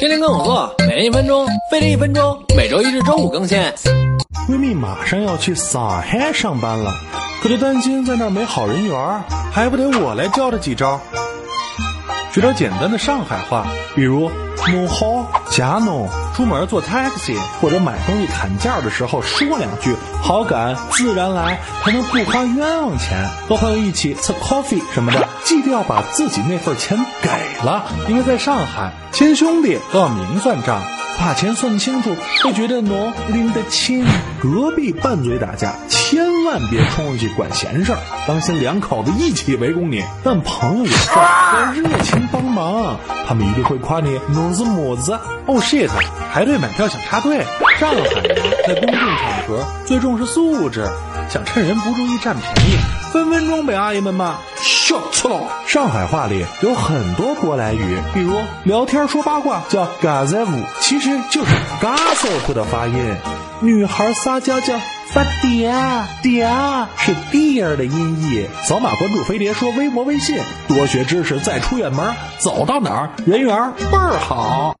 天天跟我做，每天一分钟，飞利一分钟，每周一至周五更新。闺蜜马上要去上海上班了，可她担心在那儿没好人缘，还不得我来教她几招。学点简单的上海话，比如“侬好”“加弄”，出门坐 taxi 或者买东西砍价的时候说两句“好感自然来”，还能不花冤枉钱。和朋友一起吃 coffee 什么的，记得要把自己那份钱给了，因为在上海亲兄弟都要明算账。把钱算清楚，会觉得侬拎得清。隔壁拌嘴打架，千万别冲上去管闲事儿，当心两口子一起围攻你。但朋友有事要热忙，他们一定会夸你侬是么子。哦 shit，排队买票想插队。上海人在公共场合最重视素质，想趁人不注意占便宜，分分钟被阿姨们骂。笑错了。上海话里有很多舶来语，比如聊天说八卦叫嘎在舞，其实就是 gossip 的发音。女孩撒娇叫发嗲，嗲是 dear 的音译。扫码关注飞碟说微博微信，多学知识再出远门，走到哪儿人缘倍儿好。